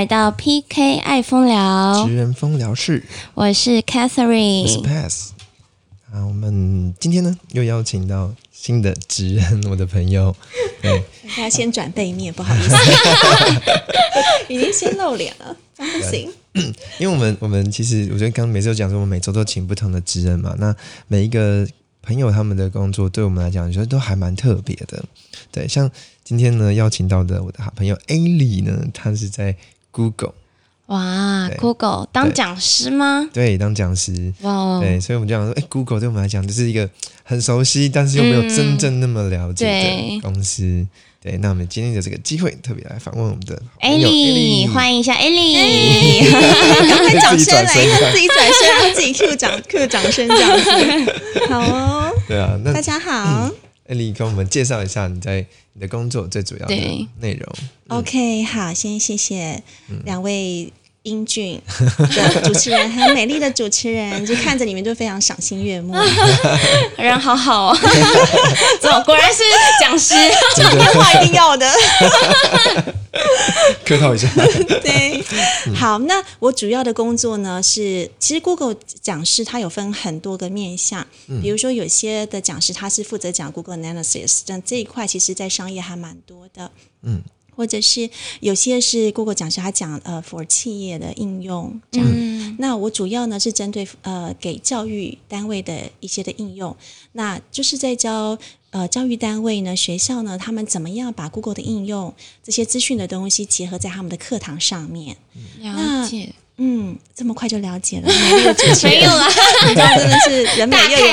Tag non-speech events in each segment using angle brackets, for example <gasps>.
来到 PK 爱风聊职，人风聊室，我是我是 Catherine。Pass。啊，我们今天呢又邀请到新的职人，我的朋友，<laughs> 对，大家先转背面，不好意思，<laughs> 已经先露脸了，不行。<clears throat> 因为我们我们其实我觉得刚刚每次都讲说，我们每周都请不同的职人嘛，那每一个朋友他们的工作对我们来讲，我觉得都还蛮特别的。对，像今天呢邀请到的我的好朋友 Ali 呢，他是在 Google 哇，Google 当对。讲师吗？对当讲师，哇哦，对，所以我们就想说，哎，Google 对我们来讲就是一个很熟悉，但是又没有真正那么了解的公司。对，那我们今天的这个机会，特别来访问我们的艾友莉，Ellie 欢迎一下艾莉。<laughs> 赶快掌声来，自己转身因为自己转身，让自己 Q 掌 Q 掌声这样子。<laughs> 好哦，对啊，那大家好。艾莉跟我们介绍一下你在你的工作最主要的内容。OK，好，先谢谢嗯两位英俊的主持人，还有美丽的主持人，就看着你们就非常赏心悦目。<laughs> 人好好哦，<laughs> 怎么果然是讲师？讲电 <laughs> 话一定要的。客套一下，对，好，那我主要的工作呢是，其实 Google 讲师它有分很多个面向，比如说有些的讲师他是负责讲 Google Analysis，但这一块其实在商业还蛮多的，嗯。或者是有些是 Google 讲师，他讲呃 for 企业的应用这样。嗯，那我主要呢是针对呃给教育单位的一些的应用，那就是在教呃教育单位呢学校呢他们怎么样把 Google 的应用这些资讯的东西结合在他们的课堂上面。了解，嗯，这么快就了解了，美丽的主持人，没有啦，<laughs> 你知道真的是人美又有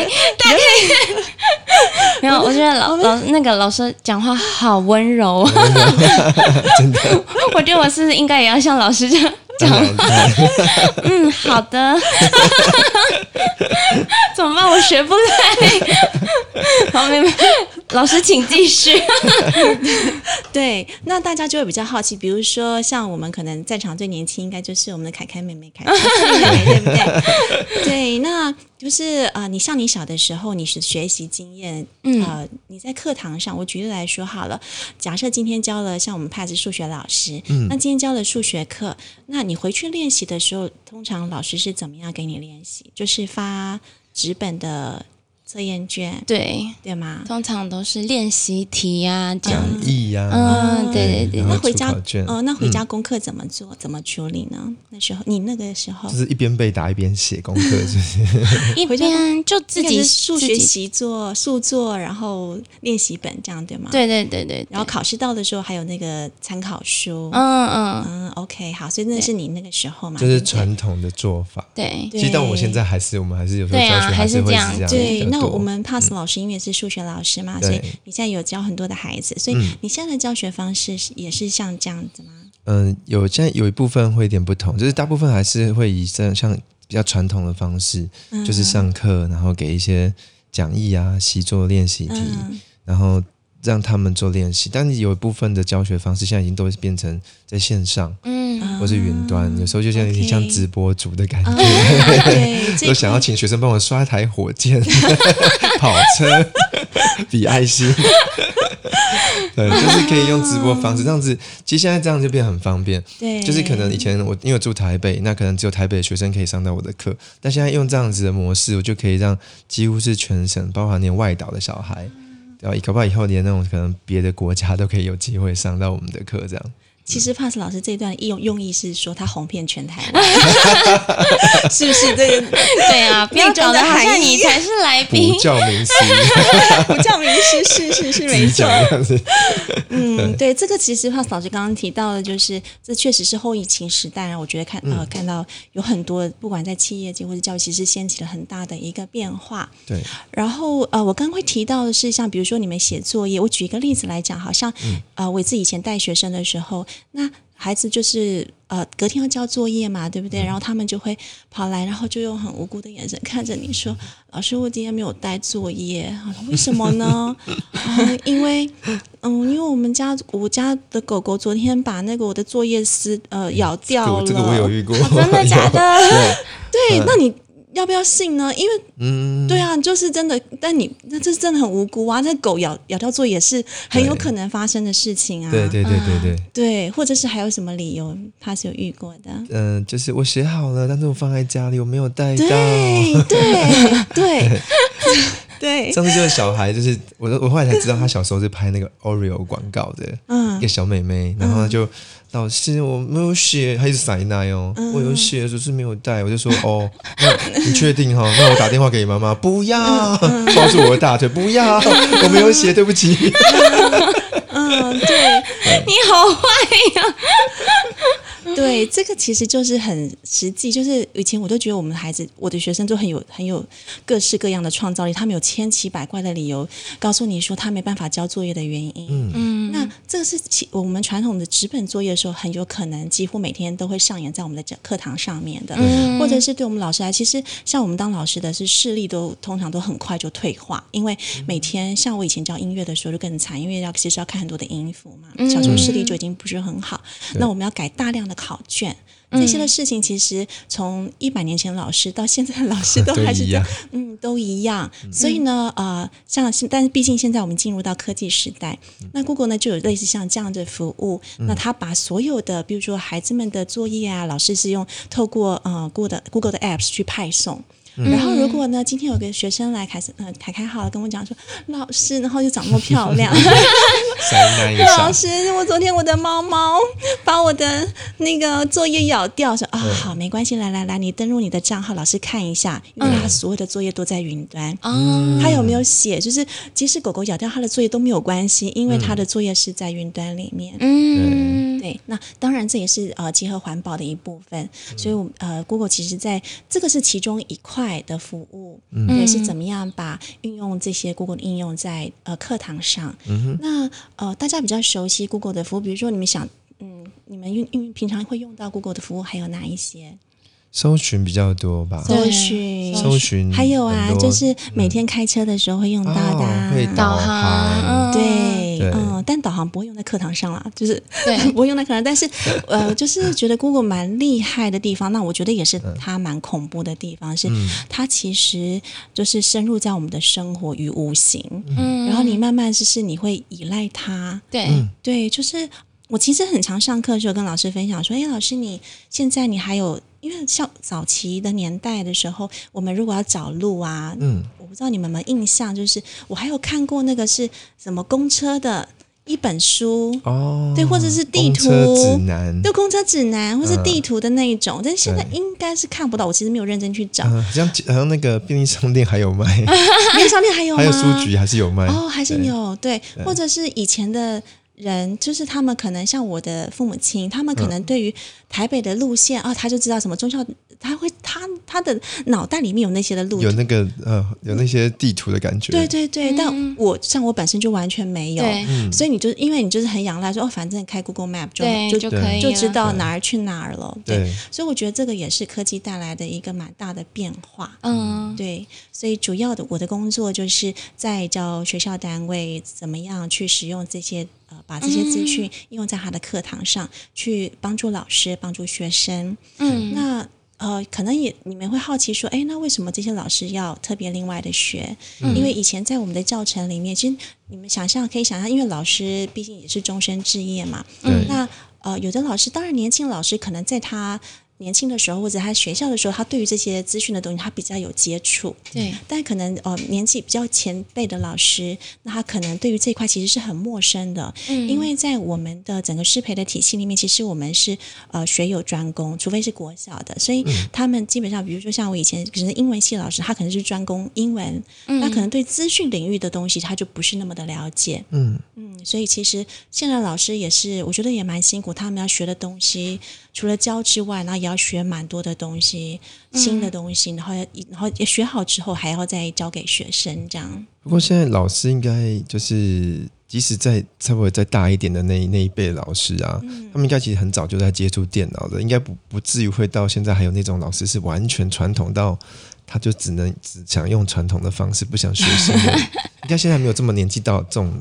没有。我觉得老老那个老师讲话好温柔，<laughs> 真的，<laughs> 我觉得我是应该也要像老师这样当讲？话 <laughs> 嗯，好的。<laughs> 怎么办？我学不来。好，妹妹，老师请继续。<laughs> 对，那大家就会比较好奇，比如说像我们可能在场最年轻，应该就是我们的凯凯妹妹，凯凯妹妹，对不对？对，那就是呃，你像你小的时候，你是学习经验，嗯呃，你在课堂上，我举例来说好了，假设今天教了像我们派是数学老师，嗯那今天教了数学课，那你回去练习的时候，通常老师是怎么样给你练习？就是发纸本的测验卷，对，对吗？通常都是练习题呀、讲。义呀，嗯，对对对那回家出考卷，呃，那回家功课怎么做？怎么处理呢？那时候你那个时候就是一边背答一边写功课，是不是？<laughs> 一回家边就自己数学习作、数作，然后练习本这样对吗？。对对对对，对然后考试到的时候还有那个参考书。嗯嗯，嗯，OK，好，所以那是你那个时候嘛？就是传统的做法。对对其实到我现在还是，我们还是有时候对啊教学还是是会这样是这样对，那我们 Pass 老师因为是数学老师嘛，对。所以你现在有教很多的孩子，所以你现在的教学方式是也是像这样子吗？嗯，有现在有一部分会有点不同，就是大部分还是会以这样像比较传统的方式，嗯。就是上课，然后给一些讲义啊、习作练习题，嗯。然后让他们做练习。但是有一部分的教学方式现在已经都变成在线上嗯，或是云端，有时候就像有点像直播主的感觉。<laughs> 都想要请学生帮我刷台火箭、<laughs> 跑车、<laughs> 比爱心，对，就是可以用直播方式这样子。其实现在这样就变很方便，对，就是可能以前我因为住台北，那可能只有台北的学生可以上到我的课，但现在用这样子的模式，我就可以让几乎是全省，包含连外岛的小孩，对啊？搞不好以后连那种可能别的国家都可以有机会上到我们的课，这样。其实 Pass 老师这段用用意是说他红遍全台湾，<laughs> 是不是？这个？对啊，不要搞得好像你才是来宾。<laughs> 不叫名师，<laughs> 不叫名师，是是是没错。嗯，对，这个其实 Pass 老师刚刚提到的，就是这确实是后疫情时代，然后我觉得看呃看到有很多不管在企业界或者教育，其实掀起了很大的一个变化。对，然后呃，我刚刚会提到的是，像比如说你们写作业，我举一个例子来讲，好像、呃，我自己以前带学生的时候，那孩子就是呃隔天要交作业嘛，对不对？然后他们就会跑来，然后就用很无辜的眼神看着你说：“老师，我今天没有带作业。”为什么呢？嗯，<laughs> 因为嗯，因为我们家我家的狗狗昨天把那个我的作业撕呃咬掉了。这个我有遇过，真的假的？<laughs> 对，那你要不要信呢？因为嗯，对啊，就是真的，但你那这真的很无辜啊！这狗咬咬掉作业是很有可能发生的事情啊。对对对对对，对或者是还有什么理由他是有遇过的？嗯、就是我写好了，但是我放在家里，我没有带到。对对对对，上次 <laughs> 就是小孩，就是我我后来才知道，他小时候是拍那个 Oreo 广告的，嗯一个小妹妹，然后她就、老师我没有写，他一直塞奶哦，嗯。我有写，只是没有带，我就说 <laughs> 哦，那你确定哈、那我打电话给妈妈，不要，嗯抱住我的大腿，不要，<laughs> 我没有写，对不起。嗯，对。你好坏呀！<laughs> 对，这个其实就是很实际，就是以前我都觉得我们的孩子，我的学生都很有很有各式各样的创造力，他们有千奇百怪的理由告诉你说他没办法交作业的原因。嗯。嗯，那这个是其我们传统的纸本作业的时候，很有可能几乎每天都会上演在我们的讲课堂上面的，嗯。或者是对我们老师来，其实像我们当老师的是视力都通常都很快就退化，因为每天像我以前教音乐的时候就更惨，因为要其实要看很多的音符嘛，嗯。小时候视力就已经不是很好，那我们要改大量的考卷。这些的事情，其实从一百年前老师到现在的老师都 <laughs> 都还是这样嗯，都一样。所以呢，呃，像是，但是毕竟现在我们进入到科技时代，那 Google 呢就有类似像这样的服务。那它把所有的，比如说孩子们的作业啊，老师是用透过呃 Google 的 Google 的 Apps 去派送。然后，如果呢，今天有个学生来凯斯，呃，凯凯好了，跟我讲说，老师，然后就长那么漂亮 <laughs> <laughs> 老师，我昨天我的猫猫把我的那个作业咬掉，说啊，好，没关系，来来来，你登录你的账号，老师看一下，因为他所有的作业都在云端。哦，他有没有写？就是即使狗狗咬掉他的作业都没有关系，因为他的作业是在云端里面。嗯，对，那当然这也是呃结合环保的一部分，所以我呃 Google 其实在这个是其中一块的服务，也是怎么样把运用这些 Google 的应用在呃课堂上。那呃大家比较熟悉 Google 的服务，比如说你们想嗯你们用用平常会用到 Google 的服务还有哪一些？搜寻比较多吧，搜寻，搜寻还有啊，就是每天开车的时候会用到的啊、哦会导航。对，对。嗯，但导航不会用在课堂上啦，<laughs> 就是对。<laughs> 不会用在课堂，但是呃，就是觉得 Google 蛮厉害的地方，那我觉得也是它蛮恐怖的地方，是它其实就是深入在我们的生活与无形，嗯。然后你慢慢就是你会依赖它，对，对，就是我其实很常上课的时候跟老师分享说，哎，老师你现在你还有，因为像早期的年代的时候，我们如果要找路啊，嗯，我不知道你们有没有印象，就是我还有看过那个是什么公车的一本书。哦，对或者是地图指南，就公车指南或是嗯地图的那一种，但是现在对应该是看不到。我其实没有认真去找，嗯，好像好像那个便利商店还有卖，<laughs> 便利商店还有吗？还有书局还是有卖，哦，还是对有对，或者是以前的人，就是他们可能像我的父母亲，他们可能对于台北的路线啊、他就知道什么中校，他会他他的脑袋里面有那些的路有那个呃有那些地图的感觉，对对对，嗯。但我像我本身就完全没有，所以你就因为你就是很仰赖说哦，反正开 Google Map 就就就可以就知道哪儿去哪儿了，对，对。所以我觉得这个也是科技带来的一个蛮大的变化。嗯，对，所以主要的我的工作就是在教学校单位怎么样去使用这些呃，把这些资嗯讯应用在他的课堂上，去帮助老师、帮助学生。嗯，那呃，可能也你们会好奇说，哎，那为什么这些老师要特别另外的学？嗯因为以前在我们的教程里面，其实你们想象可以想象，因为老师毕竟也是终身置业嘛。嗯那呃，有的老师，当然年轻老师可能在他年轻的时候，或者他学校的时候，他对于这些资讯的东西，他比较有接触。对，但可能呃年纪比较前辈的老师，那他可能对于这一块其实是很陌生的，嗯。因为在我们的整个师培的体系里面，其实我们是呃学有专攻，除非是国小的，所以他们基本上，比如说像我以前可能英文系老师，他可能是专攻英文，那可能对资讯领域的东西他就不是那么的了解，嗯。嗯，所以其实现在老师也是，我觉得也蛮辛苦，他们要学的东西除了教之外，然后也要学蛮多的东西，新的东西，然后要然后也学好之后还要再教给学生，这样。不过现在老师应该就是，即使在差不多再大一点的那那一辈老师啊，嗯他们应该其实很早就在接触电脑的，应该不不至于会到现在还有那种老师是完全传统到，他就只能只想用传统的方式，不想学新的。<laughs> 应该现在没有这么年纪到这种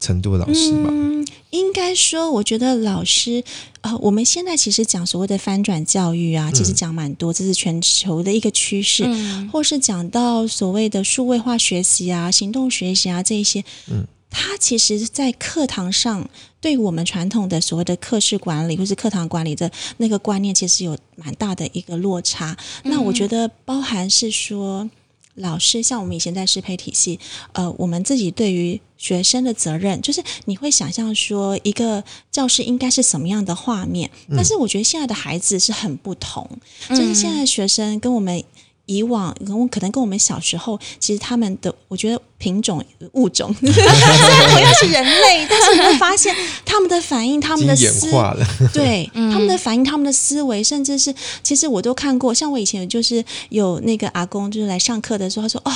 程度的老师吧？嗯，应该说，我觉得老师，呃，我们现在其实讲所谓的翻转教育啊，其实讲蛮多，这是全球的一个趋势，嗯或是讲到所谓的数位化学习啊、行动学习啊这一些，嗯，它其实，在课堂上，对我们传统的所谓的课室管理或是课堂管理的那个观念，其实有蛮大的一个落差。那我觉得包含是说。老师像我们以前在适配体系，呃，我们自己对于学生的责任，就是你会想象说一个教室应该是什么样的画面，但是我觉得现在的孩子是很不同，就是现在的学生跟我们。以往跟可能跟我们小时候，其实他们的我觉得品种物种 <laughs> 同样是人类，但是你会发现他们的反应、他们的思 <laughs> 演化了，对、他们的反应、他们的思维，甚至是其实我都看过。像我以前就是有那个阿公，就是来上课的时候，他说：“哦，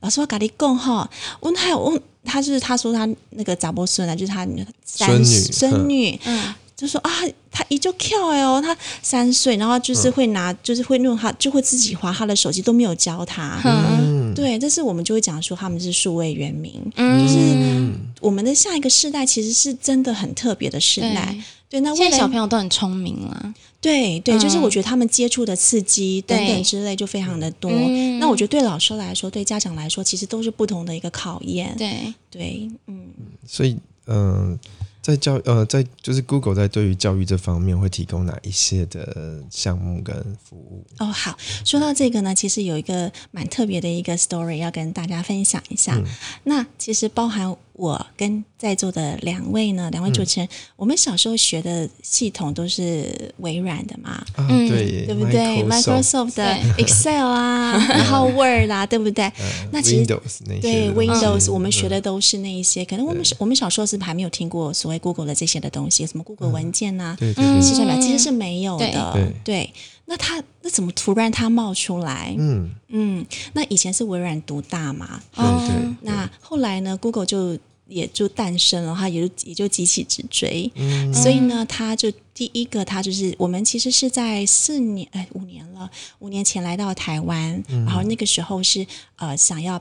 老师我咖喱贡哈，我还有我，他就是他说他那个杂波孙啊，就是他三孙女孙女，嗯就说啊，他依旧跳哎哦，他三岁，然后就是会拿，就是会弄他，就会自己划他的手机，都没有教他。嗯对，这是我们就会讲说他们是数位原民，嗯，我们的下一个世代其实是真的很特别的世代。对，那现在小朋友都很聪明了，对对，就是嗯我觉得他们接触的刺激等等之类就非常的多。嗯。那我觉得对老师来说，对家长来说，其实都是不同的一个考验。对，对，嗯，所以嗯、在教呃在就是 Google 在对于教育这方面会提供哪一些的项目跟服务？哦，好，说到这个呢，其实有一个蛮特别的一个 story 要跟大家分享一下。那其实包含我跟在座的两位呢，两位主持人，我们小时候学的系统都是微软的嘛，啊，嗯。对，对不对？Microsoft 的 <laughs> Excel 啊，然后 Word 啊，对不对？那其实 Windows 那些对 Windows，我们嗯。学的都是那一些，可能我们我们小时候是还没有听过所谓 Google 的这些的东西，什么 Google 文件呐、对对对，计算表其实是没有的。对。对，那他那怎么突然他冒出来？嗯，嗯，那以前是微软独大嘛，对对，那后来呢，Google 就也就诞生了，它也就也就急起直追，嗯。所以呢，它就第一个，它就是我们其实是在四年哎五年了，五年前来到台湾，然后那个时候是呃想要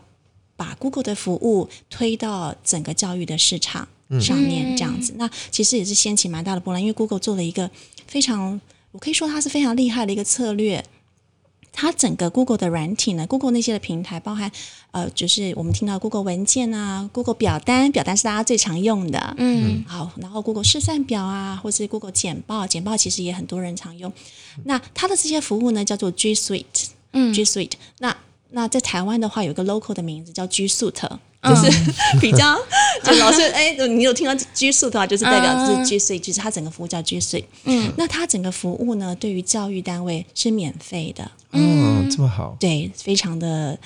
把 Google 的服务推到整个教育的市场上面，这样子，那其实也是掀起蛮大的波澜，因为 Google 做了一个非常，我可以说它是非常厉害的一个策略。它整个 Google 的软体呢，Google 那些的平台，包含呃，就是我们听到 Google 文件啊，Google 表单，表单是大家最常用的，嗯好，然后 Google 试算表啊，或是 Google 简报，简报其实也很多人常用。那它的这些服务呢，叫做 G Suite，嗯 G Suite。那那在台湾的话，有一个 local 的名字叫 G Suite，嗯就是 <laughs> 比较，就老师哎，你有听到 G Suite 的话，就是代表嗯是 G Suite，就是它整个服务叫 G Suite。嗯，那它整个服务呢，对于教育单位是免费的，嗯，这么好，对，非常的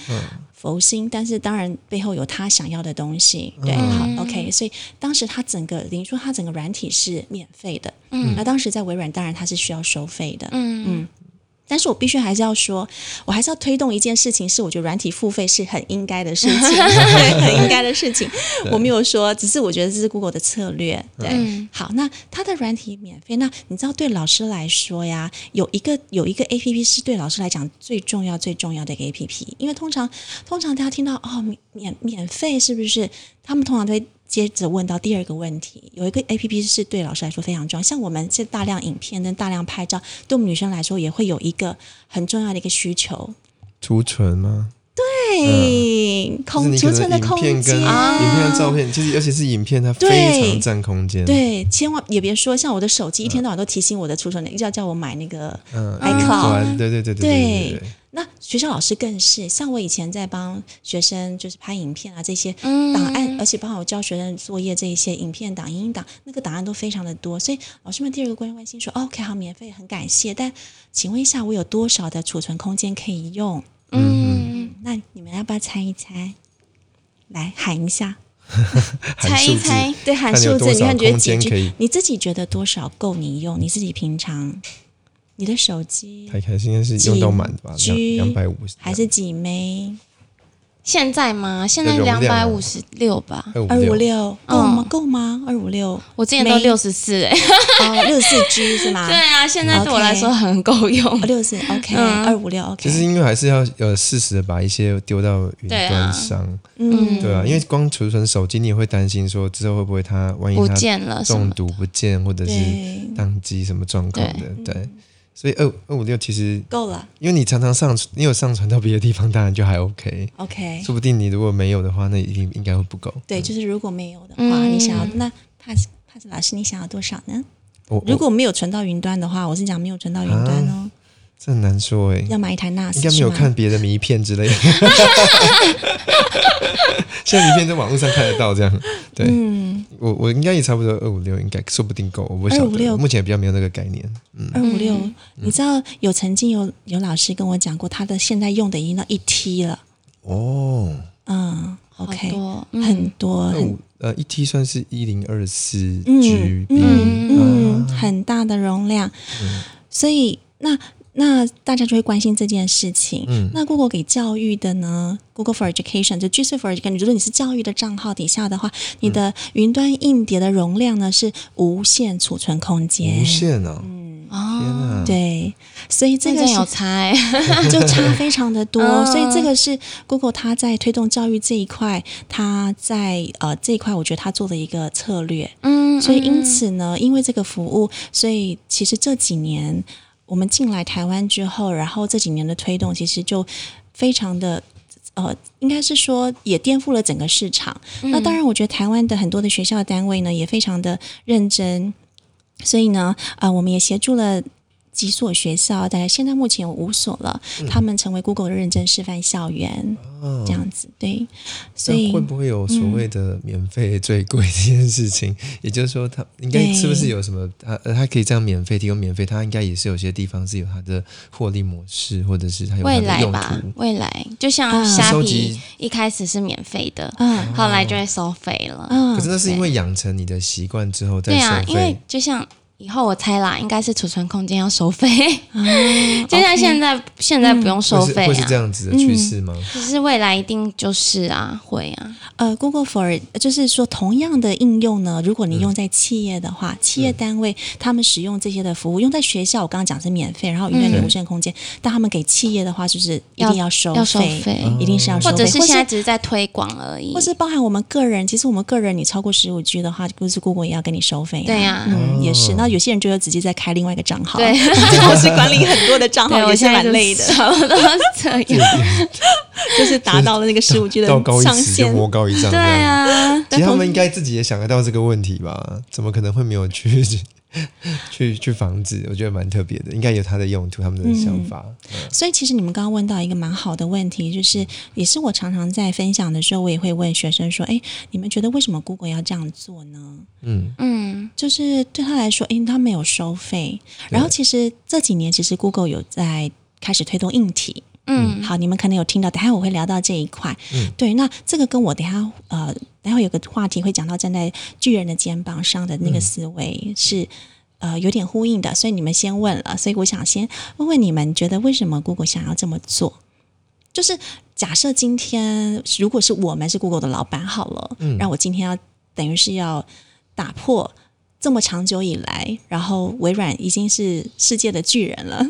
佛心，但是当然背后有他想要的东西。对，嗯好，OK，所以当时他整个，等于说他整个软体是免费的，嗯，那当时在微软，当然它是需要收费的，嗯嗯但是我必须还是要说，我还是要推动一件事情，是我觉得软体付费是很应该的事情，<laughs> 对，很应该的事情。我没有说，只是我觉得这是 Google 的策略。对，嗯好，那它的软体免费，那你知道对老师来说呀，有一个有一个 A P P 是对老师来讲最重要最重要的一个 A P P，因为通常通常大家听到哦免免免费是不是？他们通常都会接着问到第二个问题，有一个 A P P 是对老师来说非常重要，像我们这大量影片跟大量拍照，对我们女生来说也会有一个很重要的一个需求。储存吗？对，就是空储存的空影片跟间，影片的照片，其实尤其是影片，它非常占空间。，对，千万也别说，像我的手机一天到晚都提醒我的储存，要叫我买那个嗯 iCloud 对对对对对对对，那学校老师更是，像我以前在帮学生就是拍影片啊这些嗯档案，而且包括我教学生作业这一些影片档、影音档，那个档案都非常的多，所以老师们第二个关关心说、哦、，OK 好，免费，很感谢，但请问一下，我有多少的储存空间可以用？嗯，那你们要不要猜一猜？来喊一下，<laughs> 猜一猜，对，喊数字，你看觉得几空间可 G？以你自己觉得多少够你用？你自己平常你的手机太开心，应该是用到满的吧？两两百五十，还是几枚？现在吗？现在两百五十六吧，二五二五六，六够吗？够吗？二五六我之前都六十四哎。哦，六四 G <laughs> 是吗？对啊，现在对我来说很够用哦，。六四 OK，嗯二五六 OK。其实因为还是要呃适时的把一些丢到云端上，嗯，对啊，因为光储存手机，你也会担心说之后会不会它万一不它见了？中毒不见，或者是对，宕机什么状况的，对。所以二二五六其实，够了因为你常常上传，你有上传到别的地方，当然就还 OK。OK。说不定你如果没有的话，那一定应该会不够。对，就是如果没有的话，嗯你想要那 Pass Pass 老师，你想要多少呢？我如果没有存到云端的话，我是讲没有存到云端哦，这很难说哎，要买一台 NAS 应该没有看别的迷片之类的。<laughs> 现在迷片在网络上看得到，这样。对。嗯，我我应该也差不多二五六，应该说不定够，我不晓得。256目前比较没有那个概念。二五六，嗯。你知道有曾经有有老师跟我讲过，他的现在用的已经到一 T 了，哦，嗯，OK，多，嗯。很多，很呃一 T 算是一零二四嗯 GB，嗯嗯，啊。很大的容量，所以那那大家就会关心这件事情。嗯那 Google 给教育的呢？Google for Education 就 G Suite for Education，如果你是教育的账号底下的话，你的云端硬碟的容量呢是无限储存空间无。限哦，嗯，哦，对，所以这个有差哎。<laughs> 就差非常的多，<laughs> 嗯所以这个是 Google 它在推动教育这一块，它在呃这一块，我觉得它做的一个策略。嗯，所以因嗯此呢，因为这个服务，所以其实这几年我们进来台湾之后，然后这几年的推动，其实就非常的。呃，应该是说也颠覆了整个市场。那当然，我觉得台湾的很多的学校单位呢，也非常的认真，所以呢，呃，我们也协助了。几所学校，大概现在目前有五所了，他们成为 Google 的认证示范校园，哦这样子对，所以会不会有所谓的免费 <laughs> 最贵这件事情？也就是说，它应该是不是有什么？它呃，它可以这样免费提供免费，它应该也是有些地方是有它的获利模式，或者是它有它未来吧途。，未来就像嗯虾皮一开始是免费的，嗯后来就会收费了。嗯可是那是因为养成你的习惯之后再对啊，收因为费。就像以后我猜啦，应该是储存空间要收费，<laughs> 啊就像现在现在不用收费会是会是这啊。样子的趋势吗？可是未来一定就是啊，会啊，呃，Google for 就是说，同样的应用呢，如果你用在企业的话，企业单位他们使用这些的服务，用在学校，我刚刚讲是免费，然后云端有无限空间，但他们给企业的话，就是一定要收要收费，一定是要收费，或者是现在只是在推广而已。或。是包含我们个人，其实我们个人你超过十五 G 的话，不是 Google 也要跟你收费、啊，对呀嗯，哦也是。那有些人就会直接再开另外一个账号，对，<laughs> 同时管理很多的账号，我也是现在蛮累的，差不多这样。<laughs> 就是达到了那个十五 G 的道高一上限。魔高一丈。对，啊，其实他们应该自己也想得到这个问题吧？怎么可能会没有去 <laughs> 去去防止？我觉得蛮特别的，应该有它的用途，他们的想法。所以其实你们刚刚问到一个蛮好的问题，就是也是我常常在分享的时候，我也会问学生说：“哎，你们觉得为什么 Google 要这样做呢？”嗯，嗯就是对他来说，因为，他没有收费。然后其实这几年，其实 Google 有在开始推动硬体。嗯，好，你们可能有听到，等下我会聊到这一块。嗯对，那这个跟我等下呃，等一下有个话题会讲到站在巨人的肩膀上的那个思维是。呃，有点呼应的，所以你们先问了，所以我想先问问你们，觉得为什么 Google 想要这么做？就是假设今天如果是我们是 Google 的老板好了，嗯让我今天要等于是要打破这么长久以来，然后微软已经是世界的巨人了，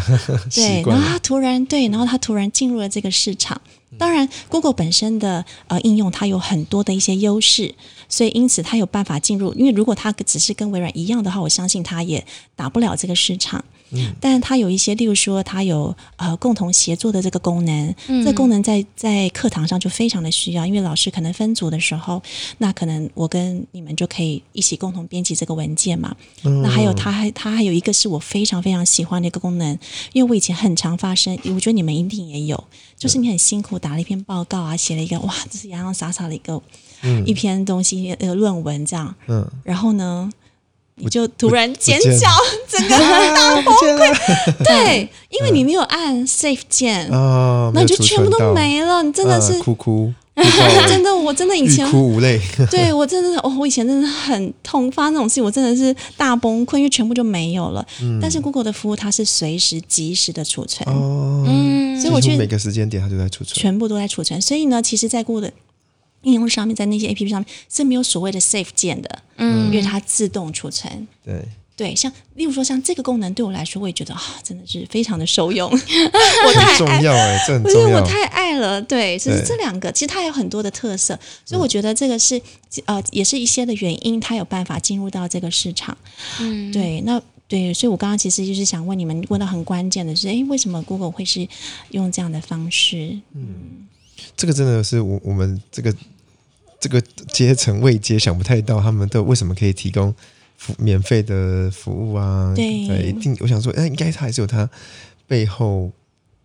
<laughs> 对然后他突然对，然后他突然进入了这个市场。当然，Google 本身的呃应用它有很多的一些优势，所以因此它有办法进入。因为如果它只是跟微软一样的话，我相信它也打不了这个市场。嗯，但它有一些，例如说它有呃共同协作的这个功能，这功能在在课堂上就非常的需要，因为老师可能分组的时候，那可能我跟你们就可以一起共同编辑这个文件嘛。那还有它还它还有一个是我非常非常喜欢的一个功能，因为我以前很常发生，我觉得你们一定也有，就是你很辛苦打了一篇报告啊，写了一个哇，这是洋洋洒洒的一个、一篇东西呃论文这样，嗯，然后呢。你就突然尖见叫，<laughs> 整个啊，不见了对，因为你没有按 save 键，啊，那你就全部都没了。你真的啊是，哭哭，<laughs> 真的，我真的以前哭无泪。<laughs> 对我真的是，哦，我以前真的很痛，发生那种事情我真的是大崩溃，因为全部就没有了。但是 Google 的服务它是随时及时的储存，哦，嗯，嗯，所以我觉得每个时间点它就在储存。全部都在储存。所以呢，其实，在 Google 的应用上面，在那些 APP 上面是没有所谓的 Save 键的，嗯因为它自动储存。对，对，像例如说像这个功能对我来说，我也觉得啊，真的是非常的受用。<laughs> 我太重要哎，这很不是重要。我太爱了，对，只是这两个，其实它有很多的特色，所以我觉得这个是呃，也是一些的原因，它有办法进入到这个市场。嗯，对，那对，所以我刚刚其实就是想问你们，问到很关键的是，诶，为什么 Google 会是用这样的方式？嗯这个真的是我我们这个这个阶层未阶想不太到，他们都为什么可以提供服免费的服务啊？对。一定我想说，哎，应该还是有他背后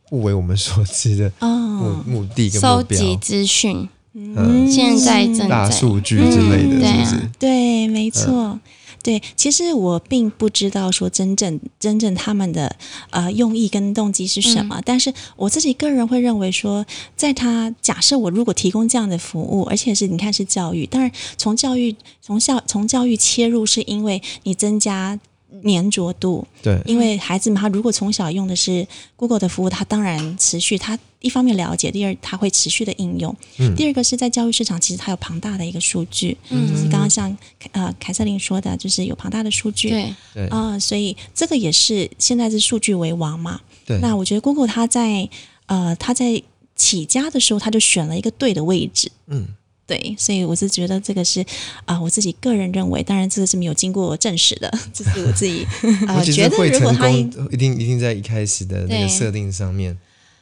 不为我们所知的目哦，目的跟收目标，集资讯，嗯，现在正在。大数据之类的，是不是？对，没错。对，其实我并不知道说真正真正他们的呃用意跟动机是什么，但是我自己个人会认为说，在他假设我如果提供这样的服务，而且是你看是教育，当然从教育从校从教育切入，是因为你增加粘着度，对，因为孩子们他如果从小用的是 Google 的服务，他当然持续他一方面了解，第二他会持续的应用。嗯。第二个是在教育市场，其实它有庞大的一个数据，嗯。就是刚刚像呃凯瑟琳说的，就是有庞大的数据。对，对，啊、所以这个也是现在是数据为王嘛。对，那我觉得 Google 它在呃它在起家的时候，它就选了一个对的位置。嗯，对，所以我是觉得这个是啊、我自己个人认为，当然这个是没有经过证实的，这是我自己 <laughs> 啊、我觉得会成如果它功，一定一定在一开始的那个设定上面。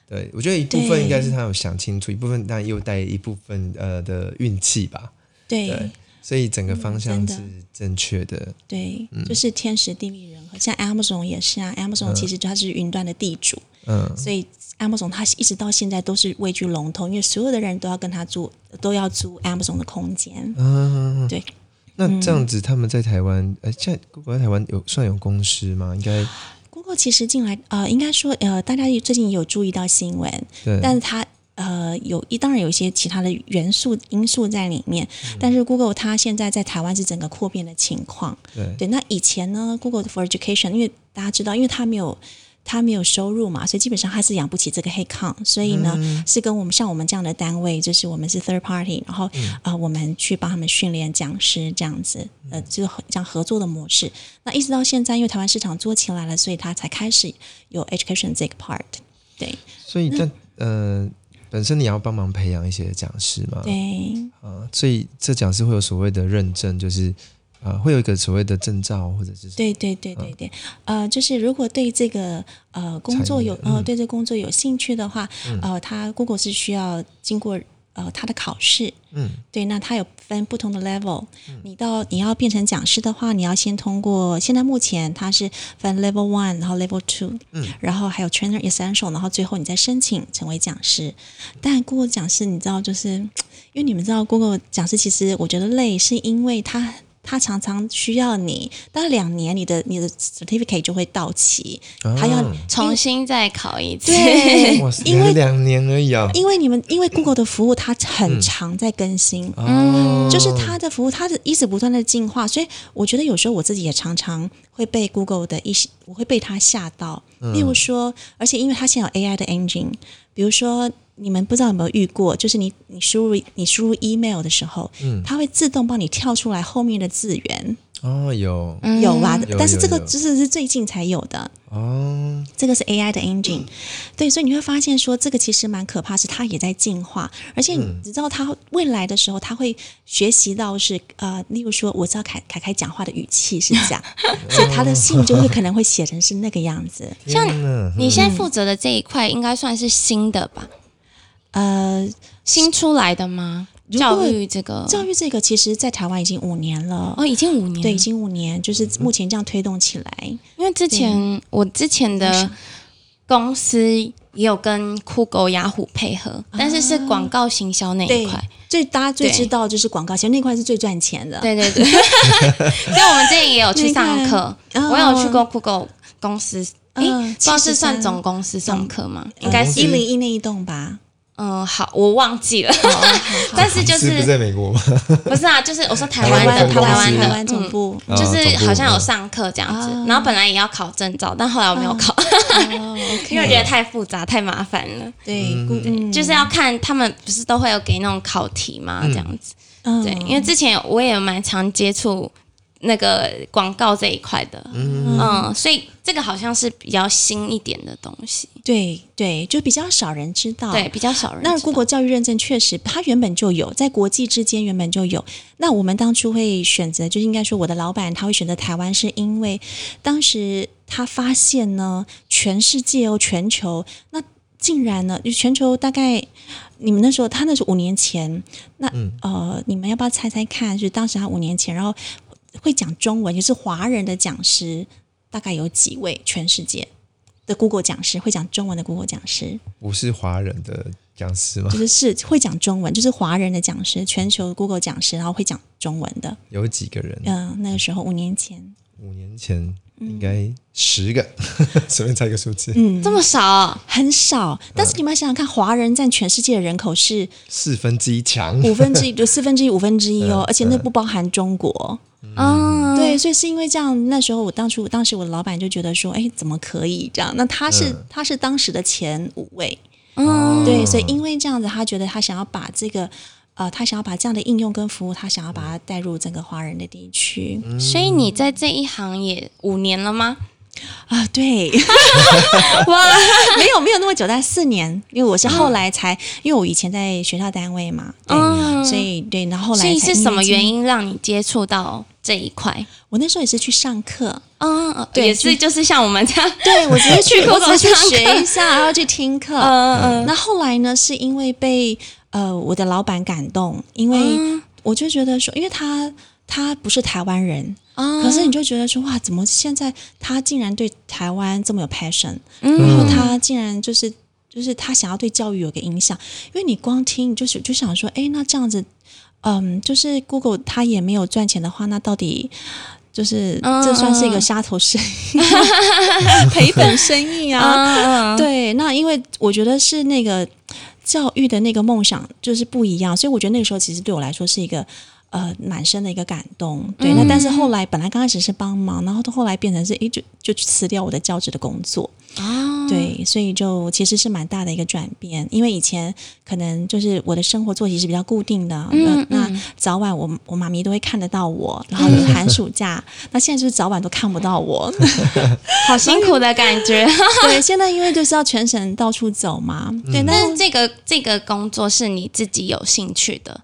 对，我觉得一部分应该是他有想清楚，一部分当然又带一部分呃的运气吧。对对，所以整个方向是正确的。对，就是天时地利人和。像 Amazon 也是啊，Amazon 其实它是云端的地主，嗯，所以 Amazon 它一直到现在都是位居龙头，因为所有的人都要跟他租，都要租 Amazon 的空间。嗯，对。那这样子，他们在台湾，呃，现在 Google 在台湾有算有公司吗？应该 <gasps> Google 其实进来，呃，应该说，呃，大家最近有注意到新闻，对，但是它呃有一当然有一些其他的元素因素在里面，但是 Google 它现在在台湾是整个扩编的情况。对对，那以前呢，Google for Education，因为大家知道，因为它没有它没有收入嘛，所以基本上他是养不起这个黑抗，所以呢、是跟我们像我们这样的单位，就是我们是 third party，然后啊、呃我们去帮他们训练讲师这样子，呃，就是这样合作的模式。那一直到现在，因为台湾市场做起来了，所以他才开始有 education 这个 part。对。所以但呃，本身你要帮忙培养一些讲师嘛，对。啊，所以这讲师会有所谓的认证，就是啊，会有一个所谓的证照或者是对对对对对，呃，就是如果对这个呃工作有呃对这工作有兴趣的话，呃，他 Google 是需要经过呃他的考试，嗯，对，那他有分不同的 level，、你到你要变成讲师的话，你要先通过，现在目前他是分 level one，然后 level two，嗯，然后还有 trainer essential，然后最后你再申请成为讲师。但 Google 讲师，你知道，就是因为你们知道 Google 讲师，其实我觉得累，是因为它。它常常需要你，大概两年，你的你的 certificate 就会到期，他要啊重新再考一次。对，<laughs> 因为两年而已啊，因为你们因为 Google 的服务它很常在更新，哦，就是它的服务，它的一直不断的进化，所以我觉得有时候我自己也常常会被 Google 的一些，我会被它吓到。例如说，而且因为它现在有 AI 的 engine，比如说你们不知道有没有遇过，就是你你输入你输入 email 的时候，它会自动帮你跳出来后面的字源，哦有。嗯。有吧？有但是这个有。只是是最近才有的。哦，这个是 AI 的 engine，对，所以你会发现说，这个其实蛮可怕，是它也在进化，而且嗯。你知道它未来的时候，它会学习到是呃，例如说，我知道凯凯凯讲话的语气是这样，<laughs> 所以他的信就会可能会写成是那个样子。像你现在负责的这一块，应该算是新的吧？呃，新出来的吗？教育这个教育这个其实在台湾已经五年了，哦，已经五年，对，已经五年，就是目前这样推动起来。因为之前我之前的公司也有跟酷狗、雅虎配合，但是是广告行销那一对块。，最大家最知道就是广告，其实那块是最赚钱的。对对对，<laughs> 所以我们之前也有去上课，那个我有去过酷狗公司，诶，嗯不知道是算总公司上课吗？应该是一零一那一栋吧。嗯，好，我忘记了，<laughs> 但是就是不在美国吗？<laughs> 不是啊，就是我说台湾的台湾的台湾总部，啊就是好像有嗯上课这样子，啊。然后本来也要考证照，但后来我没有考，<laughs> 哦因为我觉得太复杂太麻烦了。对，嗯。就是要看他们不是都会有给那种考题嘛，这样子。嗯对，因为之前我也蛮常接触那个广告这一块的，嗯所以这个好像是比较新一点的东西，对对，就比较少人知道。对，比较少人知道。那 Google 教育认证确实，它原本就有，在国际之间原本就有。那我们当初会选择，就是应该说，我的老板他会选择台湾，是因为当时他发现呢，全世界哦，全球那竟然呢，就全球大概你们那时候，他那是五年前，那、呃，你们要不要猜猜看？就是当时他五年前，然后会讲中文，就是华人的讲师，大概有几位？全世界的 Google 讲师会讲中文的 Google 讲师。不是华人的讲师吗就？是是会讲中文，就是华人的讲师，全球 Google 讲师，然后会讲中文的。有几个人？嗯、那个时候五年前，五年前应该十个，<laughs> 随便猜一个数字，嗯，这么少哦，很少。但是你们想想看，华人占全世界的人口是四分之一强。五分之一，就四分之一、五分之一哦 <laughs> 嗯，而且那不包含中国。嗯，对，所以是因为这样，那时候我当初当时我的老板就觉得说，哎，怎么可以这样？那他是、嗯他是当时的前五位，嗯，对，所以因为这样子，他觉得他想要把这个。呃，他想要把这样的应用跟服务，他想要把它带入整个华人的地区、所以你在这一行也五年了吗？啊，对，<laughs> 哇，没有没有那么久，但四年，因为我是后来才，因为我以前在学校单位嘛，对，嗯。所以对，然后后来所以是什么原因？让你接触到这一块？我那时候也是去上课，嗯，对也是就是像我们这样，<laughs> 对我只是去，去我只是学一下，然后去听课。嗯嗯。那后来呢，是因为被呃我的老板感动，因为嗯。我就觉得说，因为他他不是台湾人，嗯，可是你就觉得说，哇，怎么现在他竟然对台湾这么有 passion，嗯然后他竟然就是就是他想要对教育有个影响，因为你光听，你就是就想说，哎，那这样子，嗯，就是 Google 他也没有赚钱的话，那到底就是嗯这算是一个杀头生意、<laughs> 赔本生意啊？对，那因为我觉得是那个教育的那个梦想就是不一样，所以我觉得那个时候其实对我来说是一个。呃，满身的一个感动，对。那但是后来本来刚开始是帮忙，然后到后来变成是，诶，就就辞掉我的教职的工作，哦，对，所以就其实是蛮大的一个转变，因为以前可能就是我的生活作息是比较固定的，嗯那那早晚我我妈咪都会看得到我，然后有寒暑假，那现在就是早晚都看不到我，<laughs> 好辛苦的感觉。<laughs> 对，现在因为就是要全省到处走嘛，对，但那是这个这个工作是你自己有兴趣的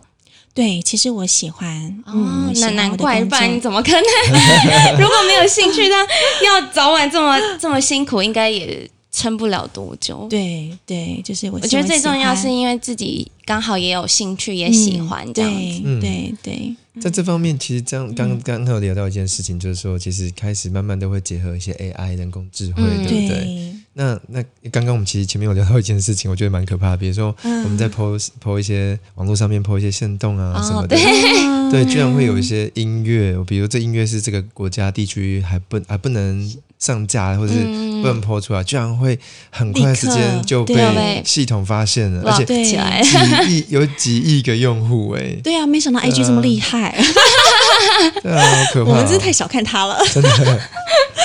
对，其实我喜欢，嗯，哦那难怪，不然你怎么可能？<laughs> 如果没有兴趣，那要早晚这么这么辛苦，应该也撑不了多久。对对，就是我，我觉得最重要是因因为自己刚好也有兴趣，也喜欢这样子。对嗯对对，在这方面，其实这样刚刚刚有聊到一件事情，就是说，其实开始慢慢都会结合一些 AI 人工智慧，嗯对不对？那那刚刚我们其实前面有聊到一件事情，我觉得蛮可怕的，比如说嗯。我们在 PO PO 一些网络上面 PO 一些线动啊什么哦，的，对，<laughs> 对，居然会有一些音乐，比如这音乐是这个国家地区还不还不能上架，或者是嗯。不能播出来，居然会很快的时间就被系统发现了，而且几亿有几亿个用户哎、对啊，没想到 IG 这么厉害，<laughs> 对啊，好可怕、我们真是太小看他了。真的，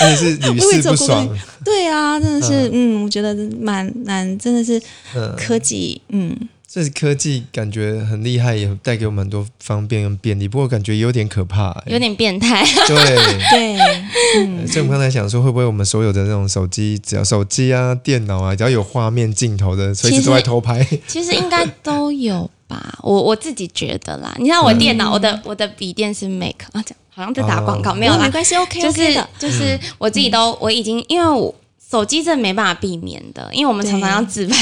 而且是屡试不爽，对啊，真的是，嗯，我觉得蛮难，真的是嗯，科技，嗯，这科技感觉很厉害，也带给我们很多方便跟便利，不过感觉有点可怕、欸，有点变态。对。<laughs> 对，嗯，所以我们刚才想说，会不会我们所有的那种手机，只要手机啊、电脑啊，只要有画面镜头的，随时都在偷拍。<laughs> 其实应该都有吧，我我自己觉得啦。你像我电脑，我的我的笔电是 Mac 啊，这样好像在打广告，没有啦没，关系，OK 就 OK 是的，就是我自己都我已经因为我手机真的没办法避免的，因为我们常常要自拍。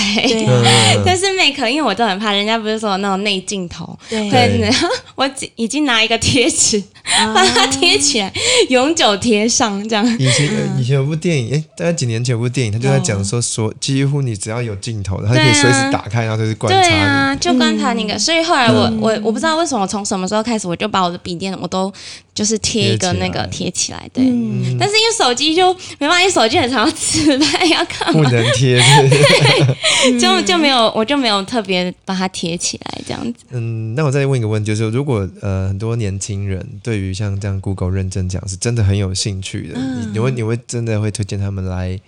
<laughs> 但是 Mac，因为我都很怕，人家不是说有那种内镜头，对。会那 <laughs> 样，我已已经拿一个贴纸啊把它贴起来，永久贴上这样。以前呃以前有部电影，哎，大概几年前有部电影，他就在讲说，说几乎你只要有镜头的，它可以随时打开，然后就是观察对啊，就观察那嗯。个，所以后来我我我不知道为什么从什么时候开始，我就把我的笔电我都就是贴一个那个贴起来，对。嗯，但是因为手机就没办法，因为手机很常要自拍，要看不，能贴。<laughs> 就就没有，我就没有特别把它贴起来这样子。嗯，那我再问一个问题，就是如果呃很多年轻人对于像这样 Google 认证讲是真的很有兴趣的，嗯你你会你会真的会推荐他们来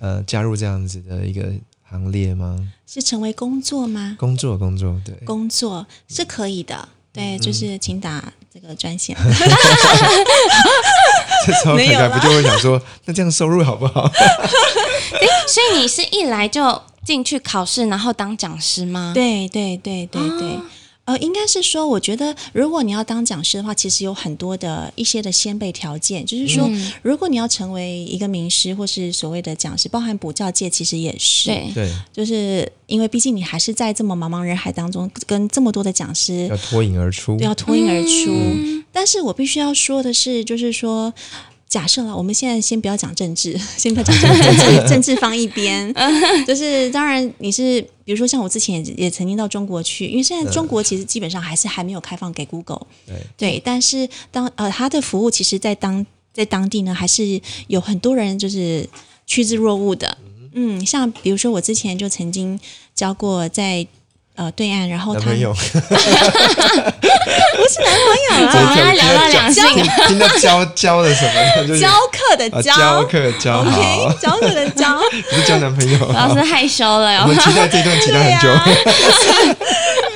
呃加入这样子的一个行列吗？是成为工作吗？工作工作对，工作是可以的，对，就是请打这个专线。<laughs> 这时候凯凯不就会想说，<laughs> 那这样收入好不好？<laughs> 欸，所以你是一来就进去考试，然后当讲师吗？，对对对对对。呃，应该是说，我觉得如果你要当讲师的话，其实有很多的一些的先备条件，就是说，嗯如果你要成为一个名师或是所谓的讲师，包含补教界，其实也是，对，就是因为毕竟你还是在这么茫茫人海当中，跟这么多的讲师要脱颖而出都。要脱颖而出。嗯但是我必须要说的是，就是说。假设了，我们现在先不要讲政治，<laughs> <laughs> 先不要讲政治，政治放一边。<laughs> 就是当然，你是比如说像我之前也也曾经到中国去，因为现在中国其实基本上还是还没有开放给 Google，对，对，但是当呃它的服务其实在当在当地呢，还是有很多人就是趋之若鹜的。嗯，像比如说我之前就曾经教过在呃对岸，然后他 <laughs> 男朋友，不是男朋友我啊，们要聊到两性，听听到教教的什么，<laughs> 就是教课的啊教。教课教好 OK，，教课的教，<laughs> 不是交男朋友。老师害羞了，我们期待这段期待很久。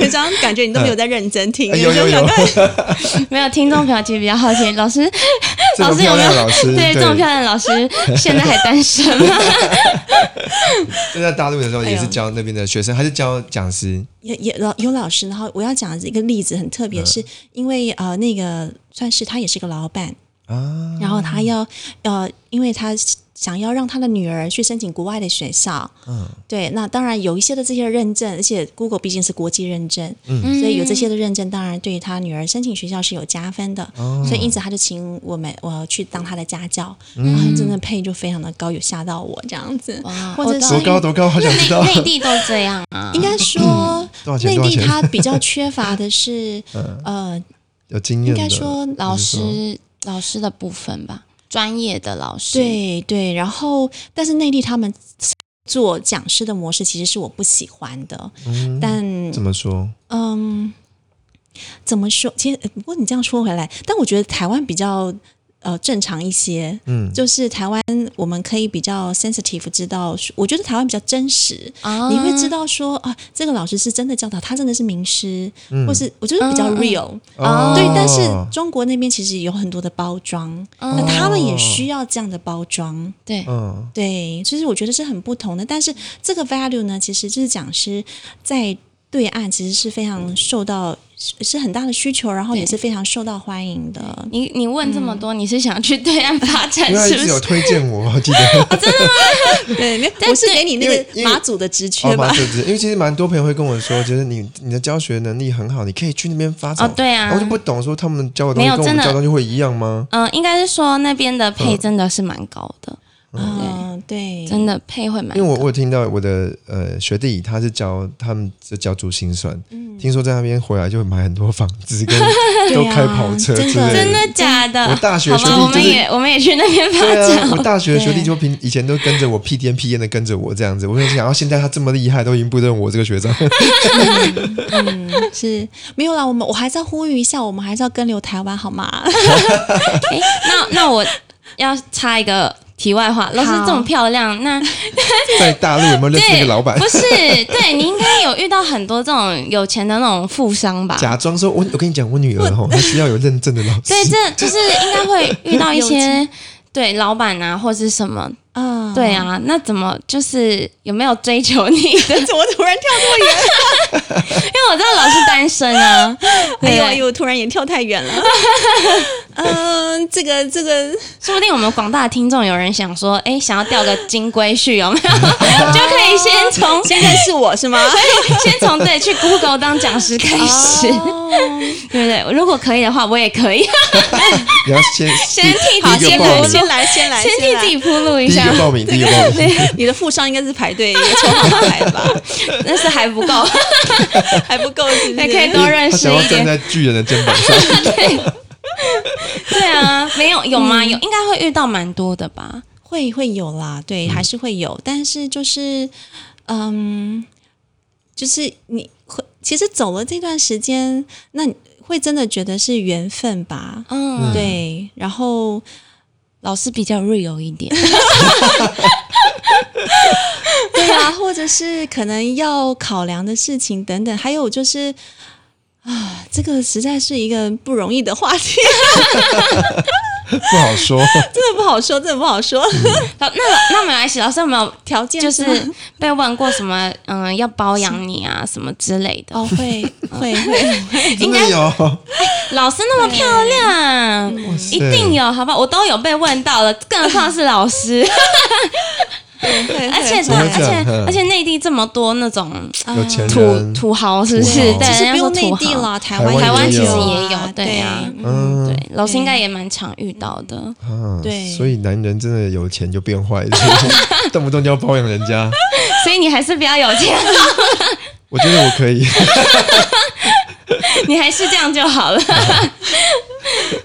可这样感觉你都没有在认真听，哎有有有，<laughs> 没有听众朋友其实比较好奇，老师，<laughs> 老师有没有老师，对这么漂亮的老师 <laughs> 现在还单身吗？就在大陆的时候也是教那边的学生，还是教讲师？也也老有老师，然后我要讲的一个例子很特别，是因为呃那个算是他也是个老板，啊，然后他要呃，因为他想要让他的女儿去申请国外的学校，嗯。对，那当然有一些的这些认证，而且 Google 毕竟是国际认证，嗯。所以有这些的认证，当然对于他女儿申请学校是有加分的，哦。所以因此他就请我们我去当他的家教，嗯。然后真的配就非常的高，有吓到我这样子，哇或者是多高多高，好想知道。内内地都这样啊。应，该说内 <coughs> 地多少钱？它比较缺乏的是 <laughs> 呃有经验的，应该说老师老师的部分吧，专业的老师，，对对，然后但是内地他们做讲师的模式其实是我不喜欢的，嗯但怎么说？嗯，怎么说？其实呃不过你这样说回来，但我觉得台湾比较呃正常一些，嗯，就是台湾我们可以比较 sensitive 知道，我觉得台湾比较真实，啊。你会知道说啊，这个老师是真的教导，他真的是名师，嗯。或是我觉得比较 real。哦。对，但是中国那边其实有很多的包装，哦。那他们也需要这样的包装。对，嗯对，其实我觉得是很不同的。但是这个 value 呢，其实就是讲师在对岸其实是非常受到是是很大的需求，然后也是非常受到欢迎的。你你问这么多，你是想去对岸发展是不是？有推荐我，我记得。<laughs> <laughs> 对，没有，我是给你那个马祖的职缺哦，吧马？对对，因为其实蛮多朋友会跟我说，就是你你的教学能力很好，你可以去那边发展。哦，对啊然后我就，不懂说他们教的东西跟我们没有真的教的东西会一样吗？嗯，应该是说那边的配真的是蛮高的，嗯，对，真的配会蛮。因为我我有听到我的呃学弟他是教他们是教珠心算，听说在那边回来就会买很多房子跟 <laughs> 都开跑车之真的类真的假的？我大学好吧，我们学弟就是也我们也去那边发对展啊，我大学的学弟就平以前都跟着我屁颠屁颠的跟着我这样子，我就想到现在他这么厉害，都已经不认我这个学长。<laughs> 嗯，是没有啦。我们我还是要呼吁一下，我们还是要跟留台湾好吗？<laughs> 哎，那那我要插一个题外话，老师这么漂亮，那 <laughs> 在大陆有没有认识一个老板？不是，对你应该有遇到很多这种有钱的那种富商吧？假装说，我我跟你讲，我女儿吼，她需要有认证的老师。对，这就是应该会遇到一些 <laughs> 对老板啊，或是什么，啊，对，啊，那怎么就是有没有追求你的？<laughs> 怎么突然跳这么远？<laughs> 因为我知道老师单身啊，<laughs> 哎呦哎呦，突然也跳太远了。嗯，这个这个说不定我们广大的听众有人想说，哎，想要钓个金龟婿有没有？就可以先从现在是我是吗？先从对去 Google 当讲师开始，哦对不对？如果可以的话，我也可以你要先先替第自己铺一个报名路，先来先来先替自己铺路一第一下个，报名，第一个报名。<laughs> 你的富商应该是排队一个抽号码来的吧？<laughs> 但是还不够，<laughs> 还不够是不是？还可以多认识一点。想要站在巨人的肩膀上。对对啊，没有有吗？有应该会遇到蛮多的吧？会会有啦，对，还是会有，但是就是，嗯，就是你会其实走了这段时间，那会真的觉得是缘分吧？嗯，对，然后老师比较 real 一点。<laughs> 对啊，或者是可能要考量的事情等等，还有就是啊，这个实在是一个不容易的话题，<laughs> 不好说。<laughs> 真的不好说，真的不好说。<laughs> 老那那没关系，老师有没有条件就是被问过什么？嗯，要包养你啊，什么之类的？哦，会会会，<laughs> 应该有，老师那么漂亮，一定有，好不好？我都有被问到了，更何况是老师。会而且而且而且内地这么多那种有钱土，土豪，是不是？土豪。对，其实不用内。地啦，台台湾湾台湾其实也有，对呀，嗯，对，老师应该也蛮常遇到的。啊，对。所以男人真的有钱就变坏，<laughs> 动不动就要包养人家。所以你还是比较有钱，我觉得我可以，<laughs> 你还是这样就好了。<laughs>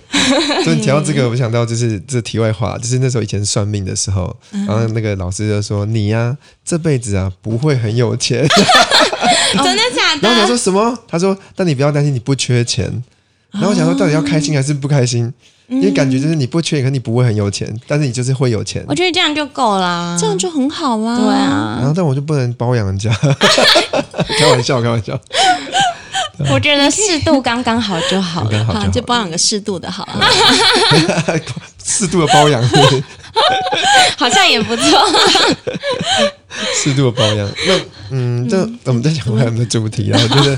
所以你提到这个，我想到就是这题外话，就是那时候以前算命的时候，嗯然后那个老师就说你呀、这辈子啊不会很有钱。<laughs> <laughs> 真的假的然后我想说？什么？他说，但你不要担心，你不缺钱。然后我想说，到底要开心还是不开心？因为感觉就是你不缺，可你不会很有钱，但是你就是会有钱我。觉得这样就够啦。这样就很好啦。对啊然，后但我就不能包养人家，<laughs> 开玩笑，开玩笑，我觉得适度刚刚好就好了。好，刚好就就包养个适度的好了。<laughs> 适度的包养，<laughs> 好像也不错。<laughs> 适度的包养。那嗯，这我们再讲回我们的主题啊，我觉得